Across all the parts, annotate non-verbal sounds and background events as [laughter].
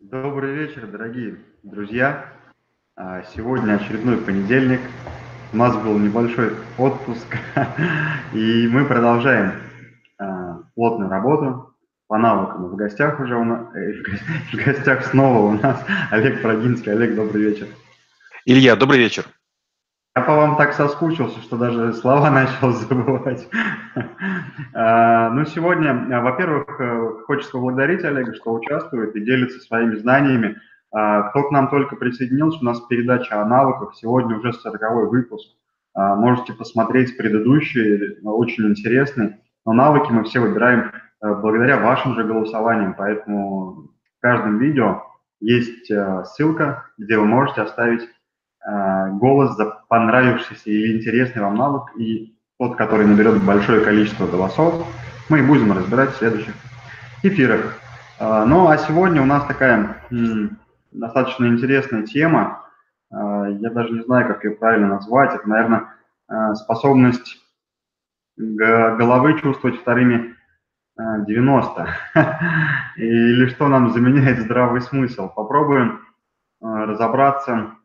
Добрый вечер, дорогие друзья. А, сегодня очередной понедельник. У нас был небольшой отпуск, [laughs] и мы продолжаем а, плотную работу по навыкам. В гостях уже у нас, э, в гостях [laughs] снова у нас [laughs] Олег Прогинский. Олег, добрый вечер. Илья, добрый вечер. Я по вам так соскучился, что даже слова [laughs] начал забывать. А, ну, сегодня, а, во-первых, э, хочется поблагодарить Олега, что участвует и делится своими знаниями. А, кто к нам только присоединился, у нас передача о навыках. Сегодня уже 40 выпуск. Можете посмотреть предыдущий, очень интересный. Но навыки мы все выбираем э, благодаря вашим же голосованиям, поэтому в каждом видео есть э, ссылка, где вы можете оставить голос за понравившийся или интересный вам навык, и тот, который наберет большое количество голосов, мы и будем разбирать в следующих эфирах. Э, ну, а сегодня у нас такая достаточно интересная тема. Э, я даже не знаю, как ее правильно назвать. Это, наверное, способность головы чувствовать вторыми 90. [laughs] Или что нам заменяет здравый смысл. Попробуем разобраться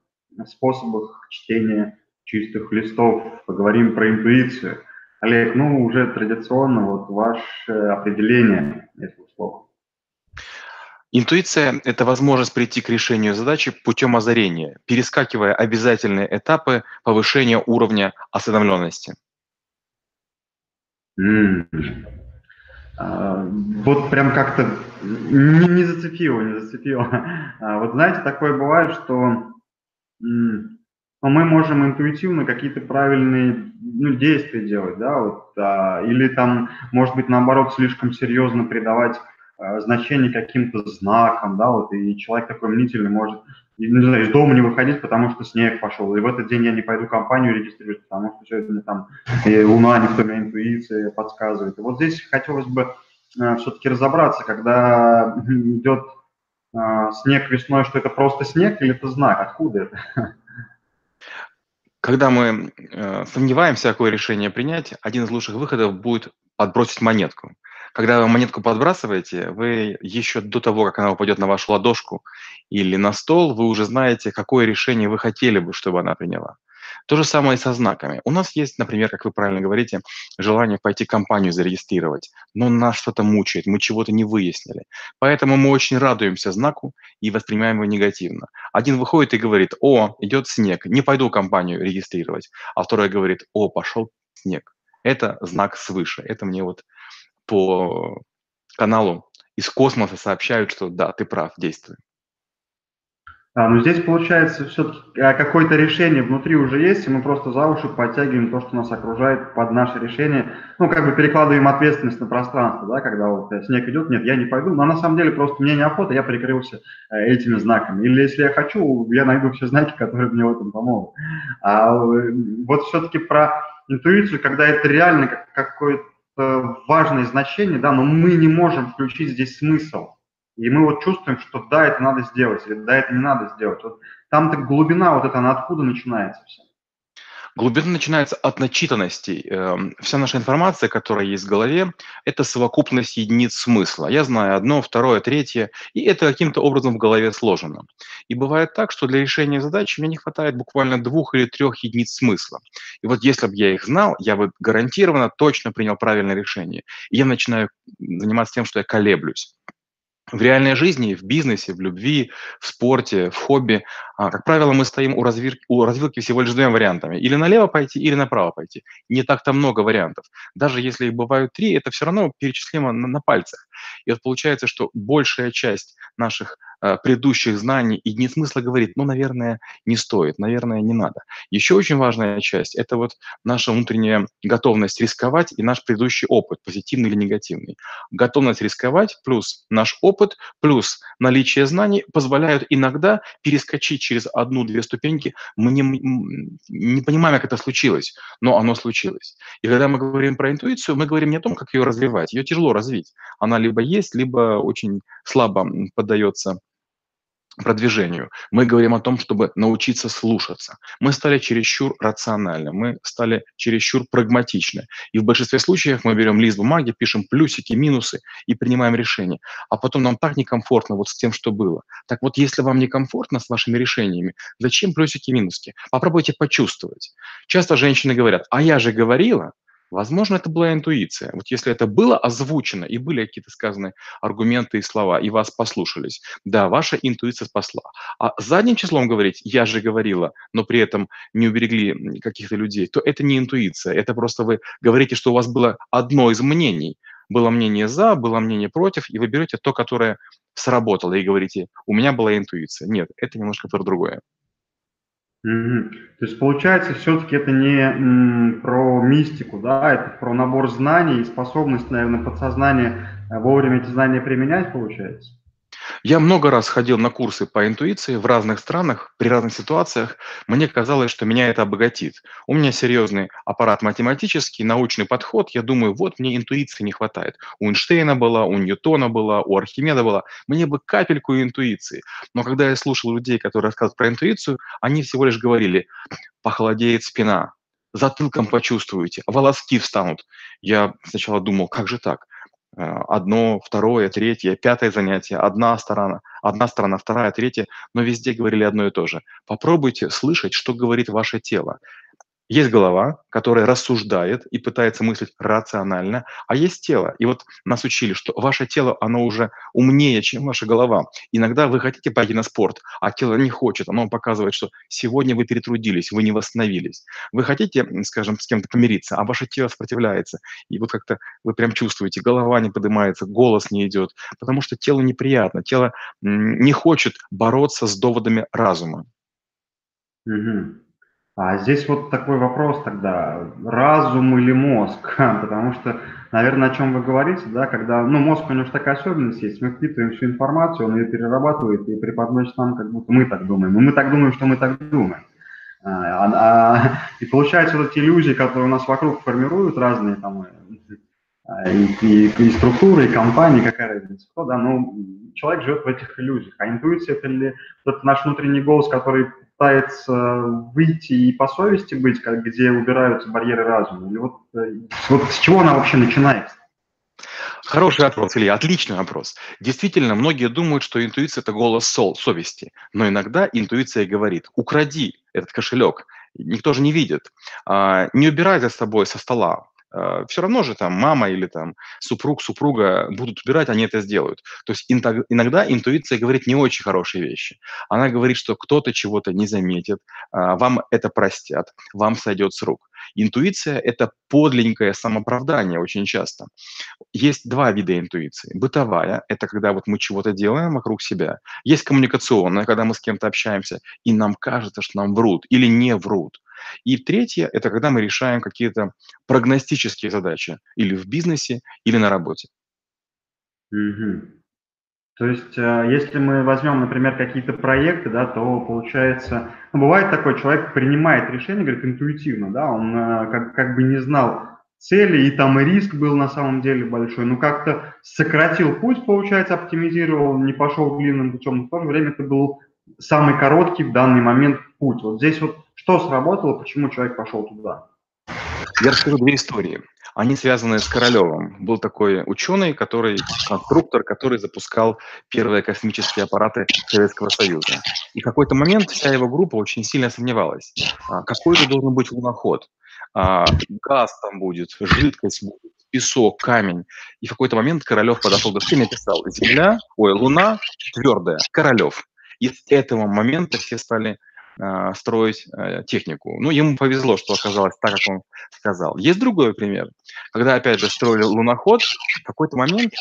способах чтения чистых листов, поговорим про интуицию. Олег, ну уже традиционно вот ваше определение этого слова. Интуиция – это возможность прийти к решению задачи путем озарения, перескакивая обязательные этапы повышения уровня осведомленности. Mm. А, вот прям как-то не, не зацепило, не зацепило. А, вот знаете, такое бывает, что но мы можем интуитивно какие-то правильные ну, действия делать, да, вот, а, или там, может быть, наоборот, слишком серьезно придавать а, значение каким-то знакам, да, вот, и человек такой мнительный может, не знаю, из дома не выходить, потому что снег пошел, и в этот день я не пойду компанию регистрировать, потому что сегодня там и луна, никто мне интуиция подсказывает. И вот здесь хотелось бы а, все-таки разобраться, когда [laughs] идет снег весной, что это просто снег или это знак? Откуда это? Когда мы э, сомневаемся, какое решение принять, один из лучших выходов будет подбросить монетку. Когда вы монетку подбрасываете, вы еще до того, как она упадет на вашу ладошку или на стол, вы уже знаете, какое решение вы хотели бы, чтобы она приняла. То же самое и со знаками. У нас есть, например, как вы правильно говорите, желание пойти компанию зарегистрировать, но нас что-то мучает, мы чего-то не выяснили. Поэтому мы очень радуемся знаку и воспринимаем его негативно. Один выходит и говорит, о, идет снег, не пойду компанию регистрировать. А второй говорит, о, пошел снег. Это знак свыше. Это мне вот по каналу из космоса сообщают, что да, ты прав, действуй. А, но здесь получается все-таки а, какое-то решение внутри уже есть, и мы просто за уши подтягиваем то, что нас окружает под наше решение, ну, как бы перекладываем ответственность на пространство, да, когда вот э, снег идет, нет, я не пойду, но на самом деле просто мне неохота, я прикрылся э, этими знаками. Или если я хочу, я найду все знаки, которые мне в этом помогут. А э, вот все-таки про интуицию, когда это реально какое-то важное значение, да, но мы не можем включить здесь смысл. И мы вот чувствуем, что да, это надо сделать, или да, это не надо сделать. Вот там-то глубина вот эта, она откуда начинается все? Глубина начинается от начитанности. Эм, вся наша информация, которая есть в голове, это совокупность единиц смысла. Я знаю одно, второе, третье, и это каким-то образом в голове сложено. И бывает так, что для решения задачи мне не хватает буквально двух или трех единиц смысла. И вот если бы я их знал, я бы гарантированно точно принял правильное решение. И я начинаю заниматься тем, что я колеблюсь в реальной жизни, в бизнесе, в любви, в спорте, в хобби, а, как правило, мы стоим у, развилки, у развилки всего лишь двумя вариантами. Или налево пойти, или направо пойти. Не так-то много вариантов. Даже если их бывают три, это все равно перечислимо на, на пальцах. И вот получается, что большая часть наших Э, предыдущих знаний и не смысла говорит, ну, наверное, не стоит, наверное, не надо. Еще очень важная часть – это вот наша внутренняя готовность рисковать и наш предыдущий опыт, позитивный или негативный. Готовность рисковать плюс наш опыт плюс наличие знаний позволяют иногда перескочить через одну-две ступеньки. Мы не, не понимаем, как это случилось, но оно случилось. И когда мы говорим про интуицию, мы говорим не о том, как ее развивать. Ее тяжело развить. Она либо есть, либо очень слабо поддается продвижению. Мы говорим о том, чтобы научиться слушаться. Мы стали чересчур рациональны, мы стали чересчур прагматичны. И в большинстве случаев мы берем лист бумаги, пишем плюсики, минусы и принимаем решение. А потом нам так некомфортно вот с тем, что было. Так вот, если вам некомфортно с вашими решениями, зачем плюсики и минуски? Попробуйте почувствовать. Часто женщины говорят, а я же говорила, Возможно, это была интуиция. Вот если это было озвучено и были какие-то сказаны аргументы и слова, и вас послушались, да, ваша интуиция спасла. А задним числом говорить, я же говорила, но при этом не уберегли каких-то людей, то это не интуиция, это просто вы говорите, что у вас было одно из мнений. Было мнение за, было мнение против, и вы берете то, которое сработало, и говорите, у меня была интуиция. Нет, это немножко про другое. Мгм. То есть получается, все-таки это не м, про мистику, да, это про набор знаний и способность, наверное, подсознания э, вовремя эти знания применять, получается. Я много раз ходил на курсы по интуиции в разных странах, при разных ситуациях. Мне казалось, что меня это обогатит. У меня серьезный аппарат математический, научный подход. Я думаю, вот мне интуиции не хватает. У Эйнштейна была, у Ньютона была, у Архимеда была. Мне бы капельку интуиции. Но когда я слушал людей, которые рассказывают про интуицию, они всего лишь говорили, похолодеет спина, затылком почувствуете, волоски встанут. Я сначала думал, как же так? Э, одно, второе, третье, пятое занятие, одна сторона, одна сторона, вторая, третья, но везде говорили одно и то же. Попробуйте слышать, что говорит ваше тело. Есть голова, которая рассуждает и пытается мыслить рационально, а есть тело. И вот нас учили, что ваше тело, оно уже умнее, чем ваша голова. Иногда вы хотите пойти на спорт, а тело не хочет. Оно показывает, что сегодня вы перетрудились, вы не восстановились. Вы хотите, скажем, с кем-то помириться, а ваше тело сопротивляется. И вот как-то вы прям чувствуете, голова не поднимается, голос не идет, потому что телу неприятно. Тело не хочет бороться с доводами разума. Угу. А здесь вот такой вопрос тогда, разум или мозг? [laughs] Потому что, наверное, о чем вы говорите, да, когда, ну, мозг, у него же такая особенность есть, мы впитываем всю информацию, он ее перерабатывает и преподносит нам, как будто мы так думаем, и мы так думаем, что мы так думаем. А, а, [laughs] и получается вот эти иллюзии, которые у нас вокруг формируют разные там а, и, и, и структуры, и компании, какая разница, кто, да, ну, человек живет в этих иллюзиях. А интуиция – это ли это наш внутренний голос, который пытается выйти и по совести быть, как, где убираются барьеры разума? Или вот, э, вот с чего она вообще начинается? Хороший вопрос, Илья, отличный вопрос. Действительно, многие думают, что интуиция – это голос сол, совести. Но иногда интуиция говорит, укради этот кошелек, никто же не видит. А, не убирай за собой со стола, все равно же там мама или там супруг, супруга будут убирать, они это сделают. То есть иногда интуиция говорит не очень хорошие вещи. Она говорит, что кто-то чего-то не заметит, а, вам это простят, вам сойдет с рук. Интуиция – это подлинное самоправдание очень часто. Есть два вида интуиции. Бытовая – это когда вот мы чего-то делаем вокруг себя. Есть коммуникационная, когда мы с кем-то общаемся, и нам кажется, что нам врут или не врут. И третье – это когда мы решаем какие-то прогностические задачи или в бизнесе, или на работе. Угу. То есть, э, если мы возьмем, например, какие-то проекты, да, то получается, ну, бывает такой, человек принимает решение, говорит, интуитивно, да, он э, как, как бы не знал цели, и там и риск был на самом деле большой, но как-то сократил путь, получается, оптимизировал, не пошел длинным путем, в то же время это был самый короткий в данный момент путь. Вот здесь вот что сработало, почему человек пошел туда? Я расскажу две истории. Они связаны с Королевым. Был такой ученый, который, конструктор, который запускал первые космические аппараты Советского Союза. И в какой-то момент вся его группа очень сильно сомневалась, а, какой же должен быть луноход. А, газ там будет, жидкость будет, песок, камень. И в какой-то момент Королев подошел к доске и написал «Земля, ой, Луна твердая, Королев». И с этого момента все стали э, строить э, технику. Ну, ему повезло, что оказалось так, как он сказал. Есть другой пример. Когда, опять же, строили луноход, в какой-то момент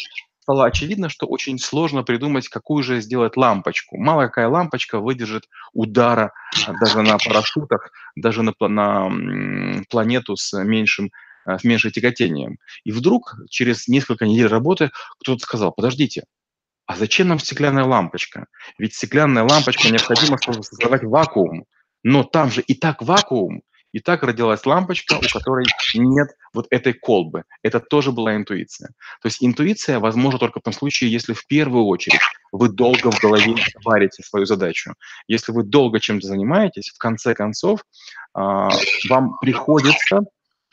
стало очевидно, что очень сложно придумать, какую же сделать лампочку. Мало какая лампочка выдержит удара а, даже на парашютах, даже на, на планету с меньшим с меньшим тяготением. И вдруг через несколько недель работы кто-то сказал, подождите, а зачем нам стеклянная лампочка? Ведь стеклянная лампочка необходимо, чтобы создавать вакуум. Но там же и так вакуум. И так родилась лампочка, у которой нет вот этой колбы. Это тоже была интуиция. То есть интуиция возможна только в том случае, если в первую очередь вы долго в голове варите свою задачу. Если вы долго чем-то занимаетесь, в конце концов а, вам приходится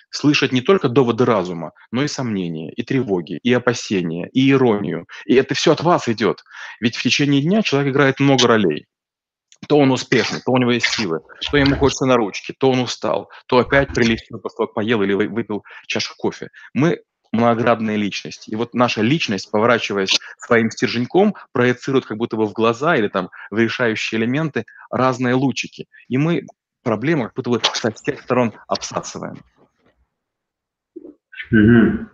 слышать не только доводы разума, но и сомнения, и тревоги, и опасения, и иронию. И это все от вас идет. Ведь в течение дня человек играет много ролей. То он успешный, то у него есть силы, то ему хочется на ручки, то он устал, то опять прилично поел или выпил чашку кофе. Мы многоградная личность. И вот наша личность, поворачиваясь своим стерженьком, проецирует как будто бы в глаза или там в решающие элементы разные лучики. И мы проблему как будто бы со всех сторон обсасываем. Угу.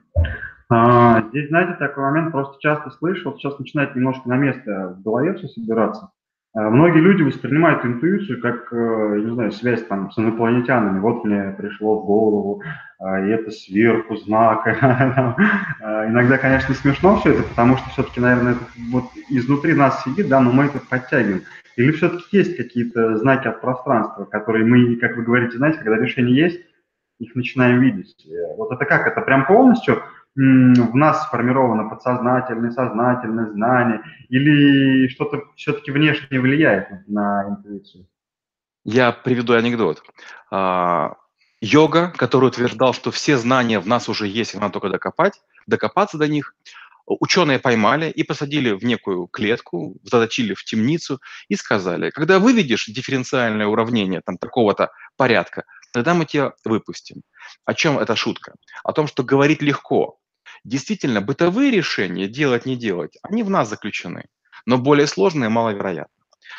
А, здесь, знаете, такой момент просто часто слышу, вот сейчас начинает немножко на место в голове все собираться. А, многие люди воспринимают интуицию как, э, не знаю, связь там с инопланетянами. Вот мне пришло в голову, а, и это сверху знак. [laughs] А, иногда, конечно, смешно все это, потому что все-таки, наверное, это вот изнутри нас сидит, да, но мы это подтягиваем. Или все-таки есть какие-то знаки от пространства, которые мы, как вы говорите, знаете, когда решение есть, их начинаем видеть. Э, вот это как? Это прям полностью в нас сформировано подсознательное, сознательное знание, или что-то все-таки внешне влияет на интуицию? Я приведу анекдот. А, йога, который утверждал, что все знания в нас уже есть, надо только докопать, докопаться до них, ученые поймали и посадили в некую клетку, заточили в темницу и сказали, когда выведешь дифференциальное уравнение там такого-то порядка, тогда мы тебя выпустим. О чем эта шутка? О том, что говорить легко. Действительно, бытовые решения, делать, не делать, они в нас заключены, но более сложные маловероятно.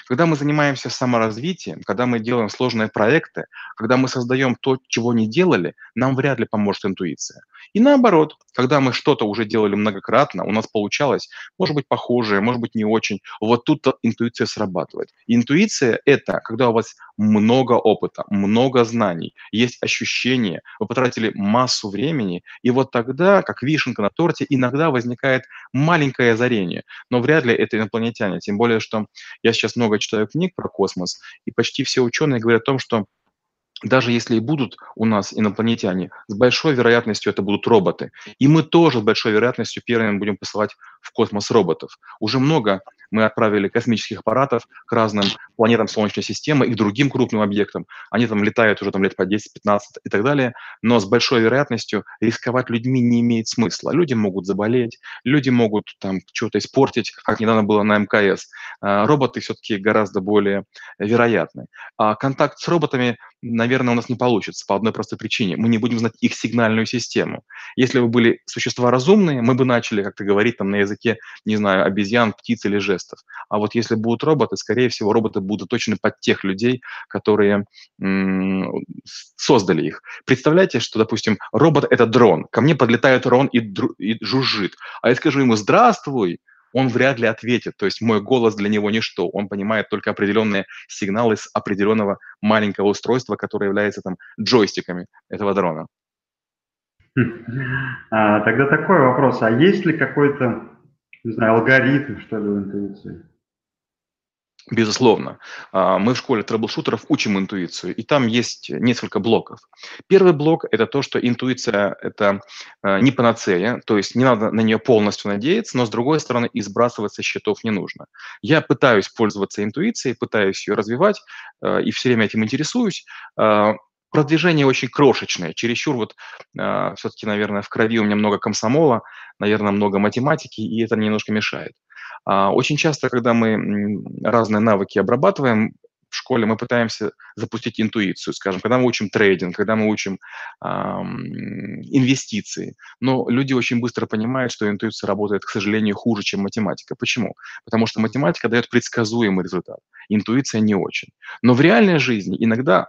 Когда мы занимаемся саморазвитием, когда мы делаем сложные проекты, когда мы создаем то, чего не делали, нам вряд ли поможет интуиция. И наоборот, когда мы что-то уже делали многократно, у нас получалось, может быть, похожее, может быть, не очень, вот тут интуиция срабатывает. Интуиция – это когда у вас много опыта, много знаний, есть ощущение, вы потратили массу времени, и вот тогда, как вишенка на торте, иногда возникает маленькое озарение, но вряд ли это инопланетяне, тем более, что я сейчас много читаю книг про космос, и почти все ученые говорят о том, что даже если и будут у нас инопланетяне, с большой вероятностью это будут роботы. И мы тоже с большой вероятностью первыми будем посылать в космос роботов. Уже много мы отправили космических аппаратов к разным планетам Солнечной системы и к другим крупным объектам. Они там летают уже там лет по 10-15 и так далее, но с большой вероятностью рисковать людьми не имеет смысла. Люди могут заболеть, люди могут там что-то испортить, как недавно было на МКС. А, роботы все-таки гораздо более вероятны. А контакт с роботами, наверное, у нас не получится по одной простой причине. Мы не будем знать их сигнальную систему. Если бы были существа разумные, мы бы начали как-то говорить там на языке, не знаю, обезьян, птиц или жестов. А вот если будут роботы, скорее всего, роботы будут точно под тех людей, которые создали их. Представляете, что, допустим, робот – это дрон. Ко мне подлетает дрон и, и жужжит. А я скажу ему «Здравствуй!» Он вряд ли ответит. То есть мой голос для него ничто. Он понимает только определенные сигналы с определенного маленького устройства, которое является там джойстиками этого дрона. [laughs] А, тогда такой вопрос. А есть ли какой-то не знаю, алгоритм, что ли, в интуиции? Безусловно. А, мы в школе трэблшутеров учим интуицию, и там есть несколько блоков. Первый блок – это то, что интуиция – это а, не панацея, то есть не надо на нее полностью надеяться, но, с другой стороны, и сбрасывать со счетов не нужно. Я пытаюсь пользоваться интуицией, пытаюсь ее развивать, а, и все время этим интересуюсь, продвижение очень крошечное, чересчур вот э, все-таки, наверное, в крови у меня много комсомола, наверное, много математики, и это немножко мешает. А, очень часто, когда мы разные навыки обрабатываем, в школе мы пытаемся запустить интуицию, скажем, когда мы учим трейдинг, когда мы учим эм, инвестиции. Но люди очень быстро понимают, что интуиция работает, к сожалению, хуже, чем математика. Почему? Потому что математика дает предсказуемый результат, интуиция не очень. Но в реальной жизни иногда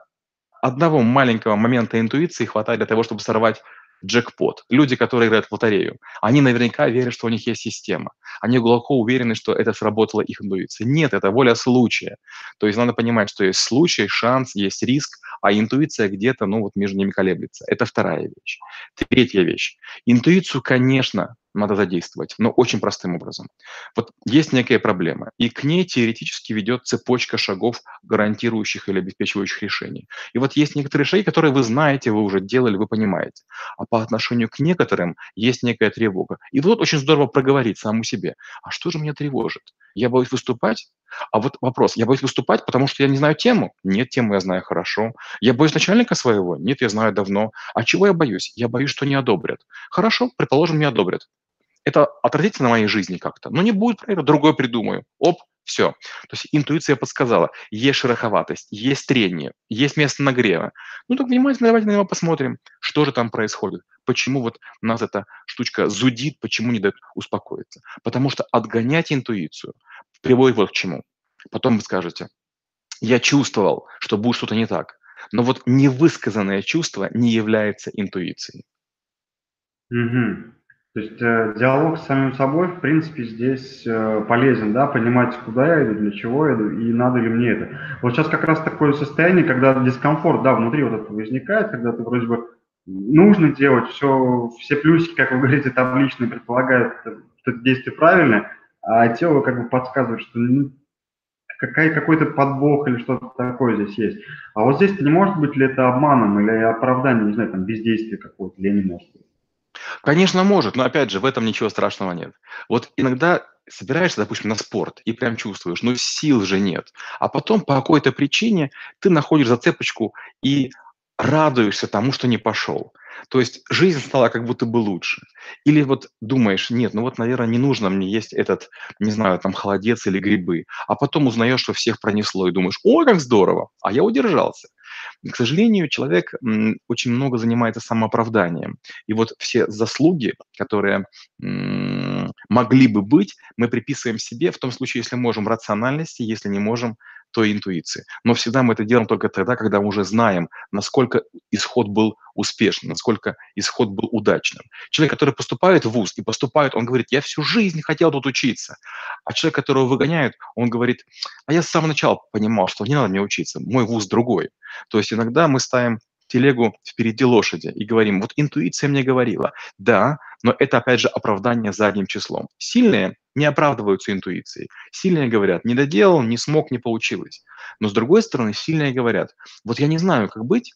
одного маленького момента интуиции хватает для того, чтобы сорвать джекпот. Люди, которые играют в лотерею, они наверняка верят, что у них есть система. Они глубоко уверены, что это сработала их интуиция. Нет, это воля случая. То есть надо понимать, что есть случай, шанс, есть риск, а интуиция где-то, ну вот между ними колеблется. Это вторая вещь. Третья вещь. Интуицию, конечно, надо задействовать, но очень простым образом. Вот есть некая проблема, и к ней теоретически ведет цепочка шагов, гарантирующих или обеспечивающих решений. И вот есть некоторые шаги, которые вы знаете, вы уже делали, вы понимаете. А по отношению к некоторым есть некая тревога. И вот очень здорово проговорить самому себе, а что же меня тревожит? Я боюсь выступать? А вот вопрос, я боюсь выступать, потому что я не знаю тему? Нет, тему я знаю хорошо. Я боюсь начальника своего? Нет, я знаю давно. А чего я боюсь? Я боюсь, что не одобрят. Хорошо, предположим, не одобрят. Это отразится на моей жизни как-то. Но не будет проекта, другой придумаю. Оп, все. То есть интуиция подсказала, есть шероховатость, есть трение, есть место нагрева. Ну так внимательно давайте на него посмотрим, что же там происходит, почему вот нас эта штучка зудит, почему не дает успокоиться. Потому что отгонять интуицию приводит вот к чему. Потом вы скажете, я чувствовал, что будет что-то не так, но вот невысказанное чувство не является интуицией. Угу. То есть э, диалог с самим собой, в принципе, здесь э, полезен, да, понимать, куда я иду, для чего я иду и надо ли мне это. Вот сейчас как раз такое состояние, когда дискомфорт, да, внутри вот это возникает, когда ты вроде бы нужно делать, все, все плюсики, как вы говорите, табличные предполагают, что это действие правильное, а тело как бы подсказывает, что ну, какая, какой-то подбог или что-то такое здесь есть. А вот здесь не может быть ли это обманом или оправданием, не знаю, там, бездействия какого-то, или не может быть? Конечно, может, но опять же, в этом ничего страшного нет. Вот иногда собираешься, допустим, на спорт и прям чувствуешь, ну сил же нет. А потом по какой-то причине ты находишь зацепочку и радуешься тому, что не пошел. То есть жизнь стала как будто бы лучше. Или вот думаешь, нет, ну вот, наверное, не нужно мне есть этот, не знаю, там, холодец или грибы. А потом узнаешь, что всех пронесло, и думаешь, ой, как здорово, а я удержался. К сожалению, человек очень много занимается самооправданием. И вот все заслуги, которые могли бы быть, мы приписываем себе в том случае, если можем рациональности, если не можем той интуиции. Но всегда мы это делаем только тогда, когда мы уже знаем, насколько исход был успешным, насколько исход был удачным. Человек, который поступает в ВУЗ и поступает, он говорит, я всю жизнь хотел тут учиться. А человек, которого выгоняют, он говорит, а я с самого начала понимал, что не надо мне учиться, мой ВУЗ другой. То есть иногда мы ставим телегу впереди лошади и говорим, вот интуиция мне говорила, да, но это опять же оправдание задним числом. Сильные не оправдываются интуицией. Сильные говорят, не доделал, не смог, не получилось. Но с другой стороны, сильные говорят, вот я не знаю, как быть,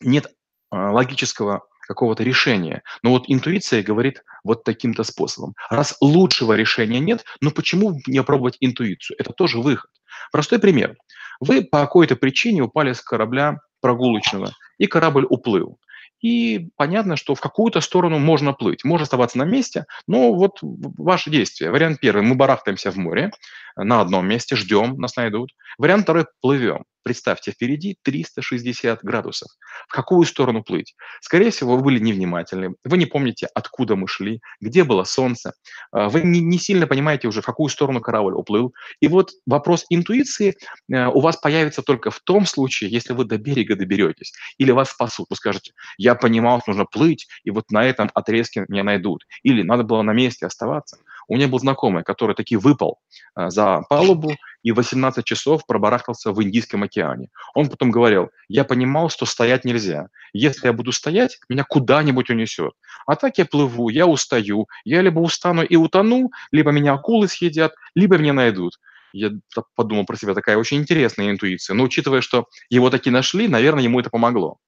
нет а, логического какого-то решения. Но вот интуиция говорит вот таким-то способом. Раз лучшего решения нет, ну почему не пробовать интуицию? Это тоже выход. Простой пример. Вы по какой-то причине упали с корабля прогулочного, и корабль уплыл. И понятно, что в какую-то сторону можно плыть. Можно оставаться на месте, но вот ваши действия. Вариант первый. Мы барахтаемся в море на одном месте, ждем, нас найдут. Вариант второй. Плывем. Представьте, впереди 360 градусов. В какую сторону плыть? Скорее всего, вы были невнимательны, вы не помните, откуда мы шли, где было солнце, а, вы не, не сильно понимаете уже, в какую сторону корабль уплыл. И вот вопрос интуиции э, у вас появится только в том случае, если вы до берега доберетесь, или вас спасут. Вы скажете, я понимал, что нужно плыть, и вот на этом отрезке меня найдут. Или надо было на месте оставаться. У меня был знакомый, который таки выпал э, за палубу и 18 часов пробарахтался в Индийском океане. Он потом говорил, я понимал, что стоять нельзя. Если я буду стоять, меня куда-нибудь унесет. А так я плыву, я устаю. Я либо устану и утону, либо меня акулы съедят, либо меня найдут. Я подумал про себя, такая очень интересная интуиция. Но учитывая, что его таки нашли, наверное, ему это помогло.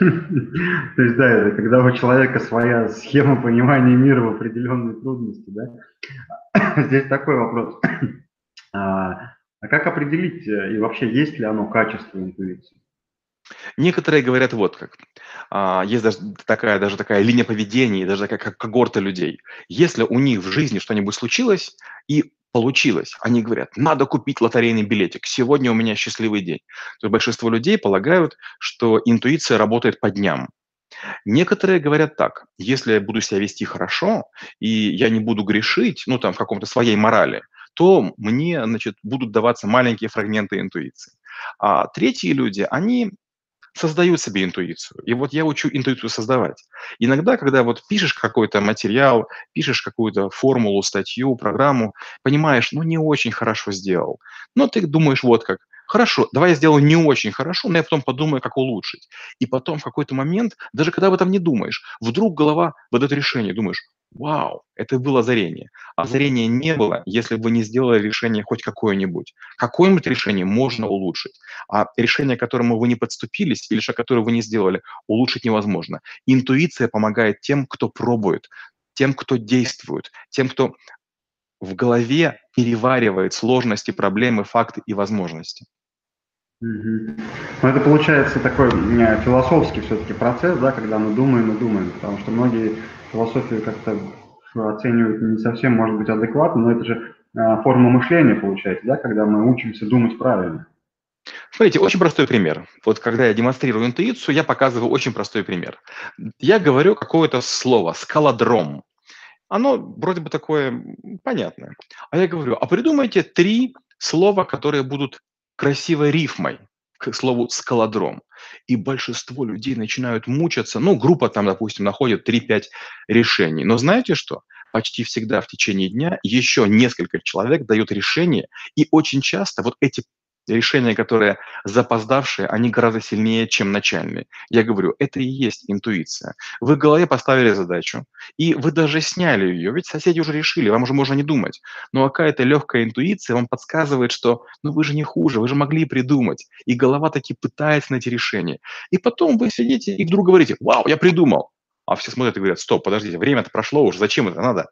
[laughs] То есть, да, это когда у человека своя схема понимания мира в определенной трудности, да? [coughs] Здесь такой вопрос. [coughs] А, а как определить, э, и вообще есть ли оно качество интуиции? Некоторые говорят вот как. А, есть даже такая, даже такая линия поведения, даже такая как когорта людей. Если у них в жизни что-нибудь случилось и получилось, они говорят, надо купить лотерейный билетик, сегодня у меня счастливый день. То есть большинство людей полагают, что интуиция работает по дням. Некоторые говорят так, если я буду себя вести хорошо, и я не буду грешить, ну там в каком-то своей морали, то мне, значит, будут даваться маленькие фрагменты интуиции. А третьи люди, они создают себе интуицию. И вот я учу интуицию создавать. Иногда, когда вот пишешь какой-то материал, пишешь какую-то формулу, статью, программу, понимаешь, ну не очень хорошо сделал. Но ты думаешь вот как, хорошо, давай я сделаю не очень хорошо, но я потом подумаю, как улучшить. И потом в какой-то момент, даже когда об этом не думаешь, вдруг голова выдает решение, думаешь, Вау, это было озарение. Озарения не было, если бы вы не сделали решение хоть какое-нибудь. Какое-нибудь решение можно улучшить, а решение, к которому вы не подступились или шаг, который вы не сделали, улучшить невозможно. Интуиция помогает тем, кто пробует, тем, кто действует, тем, кто в голове переваривает сложности, проблемы, факты и возможности. Мгм. Ну, это получается такой философский все-таки процесс, да, когда мы думаем и думаем, потому что многие философию как-то оценивают не совсем, может быть, адекватно, но это же э, форма мышления получается, да, когда мы учимся думать правильно. Смотрите, очень простой пример. Вот когда я демонстрирую интуицию, я показываю очень простой пример. Я говорю какое-то слово «скалодром». Оно вроде бы такое понятное. А я говорю, а придумайте три слова, которые будут красивой рифмой к слову «скалодром». И большинство людей начинают мучаться. Ну, группа там, допустим, находит 3-5 решений. Но знаете что? Почти всегда в течение дня еще несколько человек дают решение, и очень часто вот эти решения, которые запоздавшие, они гораздо сильнее, чем начальные. Я говорю, это и есть интуиция. Вы в голове поставили задачу, и вы даже сняли ее, ведь соседи уже решили, вам уже можно не думать. Но какая-то легкая интуиция вам подсказывает, что ну вы же не хуже, вы же могли придумать. И голова таки пытается найти решение. И потом вы сидите и вдруг говорите, вау, я придумал. А все смотрят и говорят, стоп, подождите, время-то прошло уже, зачем это надо?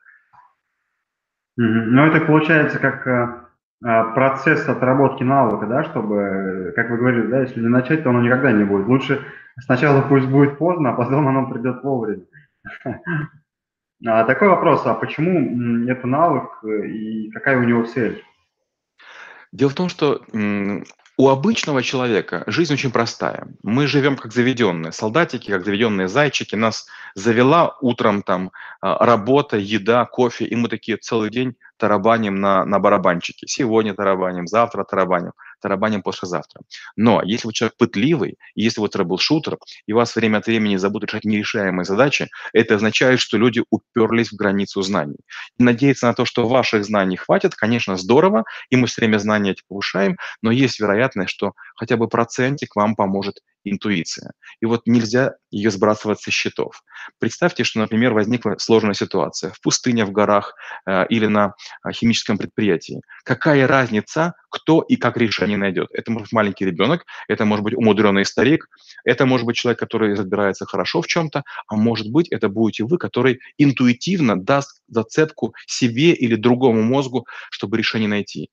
Ну, это получается как э, процесс отработки навыка, да, чтобы, как вы говорили, да, если не начать, то оно никогда не будет. Лучше сначала пусть будет поздно, а потом оно придет вовремя. [laughs] А такой вопрос, а почему это навык э, и какая у него цель? Дело в том, что у обычного человека жизнь очень простая. Мы живем как заведенные солдатики, как заведенные зайчики. Нас завела утром там а, работа, еда, кофе, и мы такие целый день тарабаним на, на барабанчике. Сегодня тарабаним, завтра тарабаним, тарабаним послезавтра. Но если вы человек пытливый, если вы трэбл-шутер, и вас время от времени забудут решать нерешаемые задачи, это означает, что люди уперлись в границу знаний. И надеяться на то, что ваших знаний хватит, конечно, здорово, и мы все время знания эти повышаем, но есть вероятность, что хотя бы процентик вам поможет интуиция. И вот нельзя ее сбрасывать со счетов. Представьте, что, например, возникла сложная ситуация в пустыне, в горах э, или на э, химическом предприятии. Какая разница, кто и как решение найдет? Это может быть маленький ребенок, это может быть умудренный старик, это может быть человек, который разбирается хорошо в чем-то, а может быть, это будете вы, который интуитивно даст зацепку себе или другому мозгу, чтобы решение найти.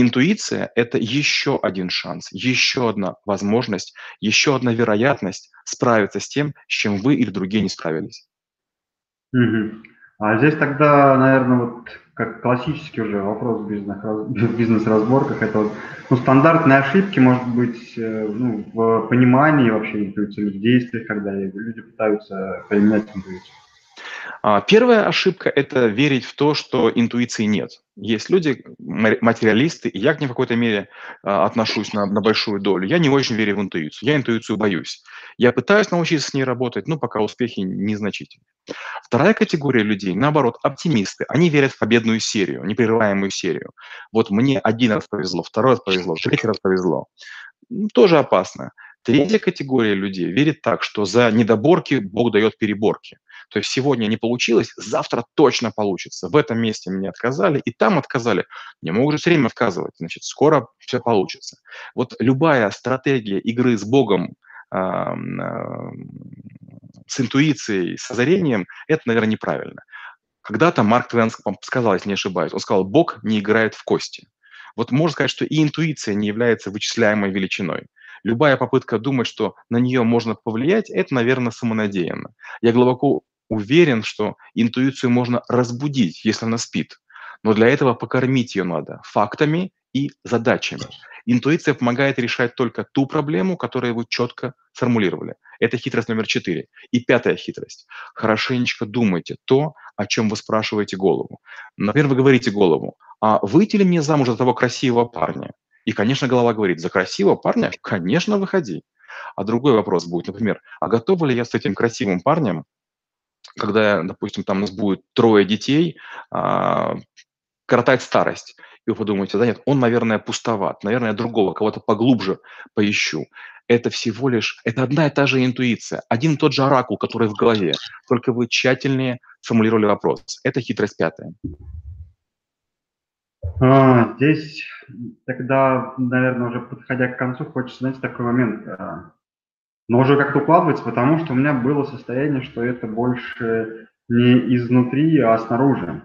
Интуиция– это еще один шанс, еще одна возможность, еще одна вероятность справиться с тем, с чем вы или другие не справились. Мгм. А здесь тогда, наверное, вот как классический уже вопрос в бизнес-разборках, это вот, ну, стандартные ошибки, может быть, э, ну, в понимании вообще интуиции, в действиях, когда люди пытаются применять интуицию. А, первая ошибка– это верить в то, что интуиции нет. Есть люди, материалисты, и я к ним в какой-то мере а, отношусь на, на большую долю. Я не очень верю в интуицию. Я интуицию боюсь. Я пытаюсь научиться с ней работать, но пока успехи незначительны. Вторая категория людей, наоборот, оптимисты. Они верят в победную серию, непрерываемую серию. Вот мне один раз повезло, второй раз повезло, третий раз повезло. Тоже опасно. Третья категория людей верит так, что за недоборки Бог дает переборки. То есть сегодня не получилось, завтра точно получится. В этом месте мне отказали, и там отказали. Не могут же все время отказывать, значит, скоро все получится. Вот любая стратегия игры с Богом, с интуицией, с озарением, это, наверное, неправильно. Когда-то Марк Твен сказал, если не ошибаюсь, он сказал, Бог не играет в кости. Вот можно сказать, что и интуиция не является вычисляемой величиной. Любая попытка думать, что на нее можно повлиять, это, наверное, самонадеянно. Я глубоко уверен, что интуицию можно разбудить, если она спит. Но для этого покормить ее надо фактами и задачами. Интуиция помогает решать только ту проблему, которую вы четко сформулировали. Это хитрость номер четыре. И пятая хитрость. Хорошенечко думайте то, о чем вы спрашиваете голову. Например, вы говорите голову, а выйти ли мне замуж за того красивого парня? И, конечно, голова говорит, за красивого парня, конечно, выходи. А другой вопрос будет, например, а готова ли я с этим красивым парнем когда, допустим, там у нас будет трое детей, а, коротать старость. и вы подумаете, да нет, он, наверное, пустоват, наверное, другого, кого-то поглубже поищу. Это всего лишь, это одна и та же интуиция, один и тот же оракул, который в голове, только вы тщательнее формулировали вопрос. Это хитрость пятая. А, здесь тогда, наверное, уже подходя к концу, хочется, знаете, такой момент. А, но уже как-то укладывается, потому что у меня было состояние, что это больше не изнутри, а снаружи.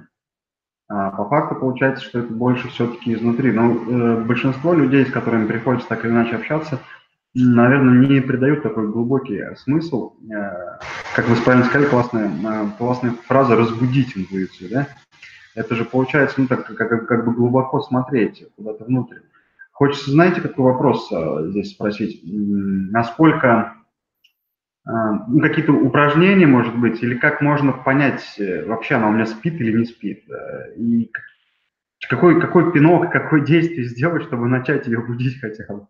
А по факту получается, что это больше все-таки изнутри. Но э, большинство людей, с которыми приходится так или иначе общаться, наверное, не придают такой глубокий смысл. Э, как вы правильно сказали, классная, э, классная фраза «разбудить интуицию», да? Это же получается, ну, так, как, как бы глубоко смотреть куда-то внутрь. Хочется, знаете, какой вопрос э, здесь спросить? Насколько а, ну, какие-то упражнения, может быть, или как можно понять, э, вообще она у меня спит или не спит, и какой, какой пинок, какое действие сделать, чтобы начать ее будить хотя бы.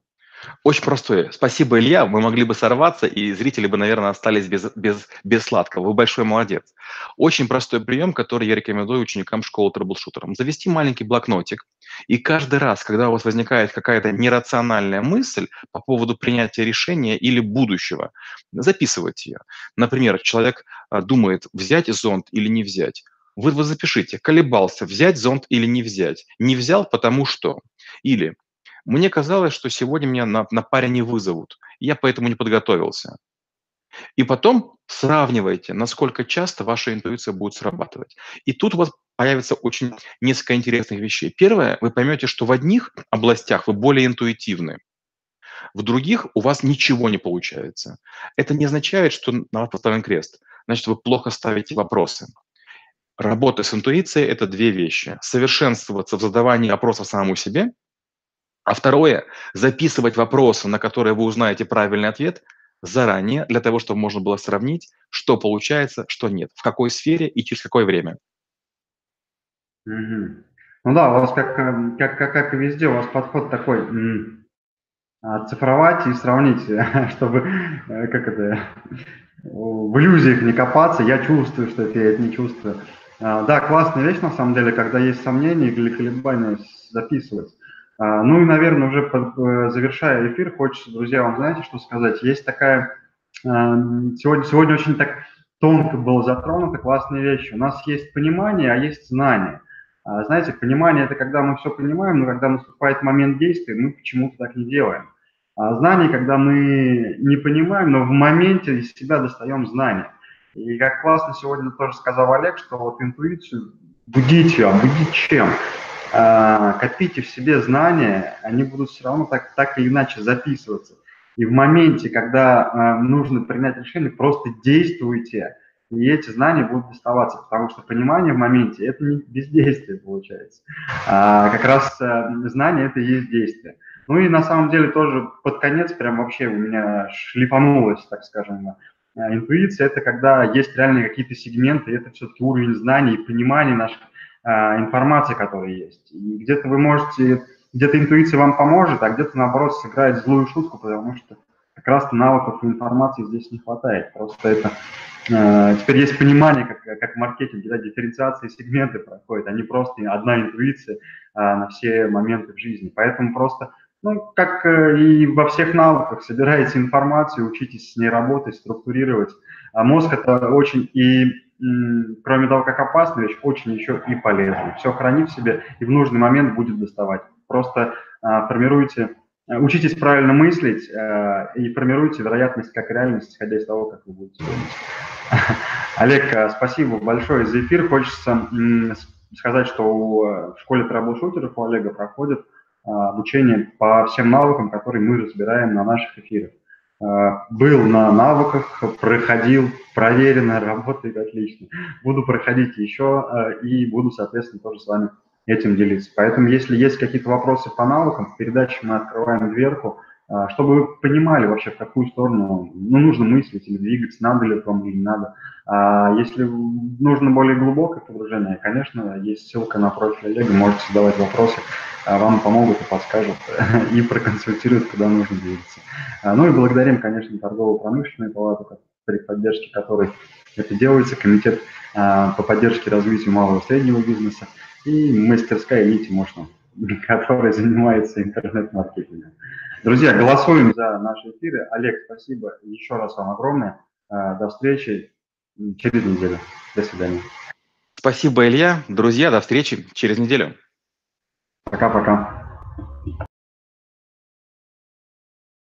Очень простое. Спасибо, Илья. Мы могли бы сорваться, и зрители бы, наверное, остались без, без, без сладкого. Вы большой молодец. Очень простой прием, который я рекомендую ученикам школы трэблшутерам. Завести маленький блокнотик, и каждый раз, когда у вас возникает какая-то нерациональная мысль по поводу принятия решения или будущего, записывайте ее. Например, человек а, думает, взять зонт или не взять. Вы, вы запишите, колебался, взять зонт или не взять. Не взял, потому что. Или мне казалось, что сегодня меня на, на паре не вызовут. Я поэтому не подготовился. И потом сравнивайте, насколько часто ваша интуиция будет срабатывать. И тут у вас появится очень несколько интересных вещей. Первое, вы поймете, что в одних областях вы более интуитивны, в других у вас ничего не получается. Это не означает, что на вас поставлен крест. Значит, вы плохо ставите вопросы. Работа с интуицией – это две вещи. Совершенствоваться в задавании вопросов самому себе – а второе, записывать вопросы, на которые вы узнаете правильный ответ заранее, для того, чтобы можно было сравнить, что получается, что нет, в какой сфере и через какое время. Ну да, у вас как, э, как, как, как и везде, у вас подход такой, цифровать и сравнить, [laughs] чтобы, э, как это, в иллюзиях не копаться, я чувствую, что это я это не чувствую. А, да, классная вещь на самом деле, когда есть сомнения или колебания, записывать. А, ну и, наверное, уже э, завершая эфир, хочется, друзья, вам знаете, что сказать? Есть такая, а, сегодня, сегодня очень так тонко было затронуто, классная вещь. У нас есть понимание, а есть знание. А, знаете, понимание – это когда мы все понимаем, но когда наступает момент действия, мы почему-то так не делаем. А знание, когда мы не понимаем, но в моменте из себя достаем знания. И как классно сегодня тоже сказал Олег, что вот интуицию будить ее, а будить чем? А, копите в себе знания, они будут все равно так, так или иначе записываться. И в моменте, когда а, нужно принять решение, просто действуйте, и эти знания будут доставаться, потому что понимание в моменте – это не бездействие получается. А как раз а, знание – это и есть действие. Ну и на самом деле тоже под конец прям вообще у меня шлифанулось, так скажем, интуиция – это когда есть реально какие-то сегменты, это все-таки уровень знаний и понимания наших информации, которая есть. И где-то вы можете, где-то интуиция вам поможет, а где-то, наоборот, сыграет злую шутку, потому что как раз-то навыков и информации здесь не хватает. Просто это э, теперь есть понимание, как, как в маркетинге, да, дифференциации сегменты проходят, они просто одна интуиция э, на все моменты в жизни. Поэтому просто, ну, как э, и во всех навыках, собираете информацию, учитесь с ней работать, структурировать. А мозг это очень и кроме того, как опасная вещь, очень еще и полезная. Все хранит в себе и в нужный момент будет доставать. Просто а, формируйте, а, учитесь правильно мыслить а, и формируйте вероятность как реальность, исходя из того, как вы будете думать. [laughs] Олег, а, спасибо большое за эфир. Хочется сказать, что в школе трэбл-шутеров у Олега проходит а, обучение по всем навыкам, которые мы разбираем на наших эфирах. А, был на навыках, проходил, проверено, работает отлично. Буду проходить еще а, и буду, соответственно, тоже с вами этим делиться. Поэтому, если есть какие-то вопросы по навыкам, в передаче мы открываем дверку, чтобы вы понимали вообще, в какую сторону ну, нужно мыслить или двигаться, надо ли вам или не надо. А если нужно более глубокое погружение, конечно, есть ссылка на профиль Олега, можете задавать вопросы, вам помогут и подскажут, [laughs] и проконсультируют, куда нужно двигаться. А, ну и благодарим, конечно, торгово-промышленную палату, при поддержке которой это делается, комитет а, по поддержке и развитию малого и среднего бизнеса и мастерская Нити можно [laughs] который занимается интернет-маркетингом. Друзья, голосуем за наши эфиры. Олег, спасибо еще раз вам огромное. Э, до встречи через неделю. До свидания. Спасибо, Илья. Друзья, до встречи через неделю. Пока-пока.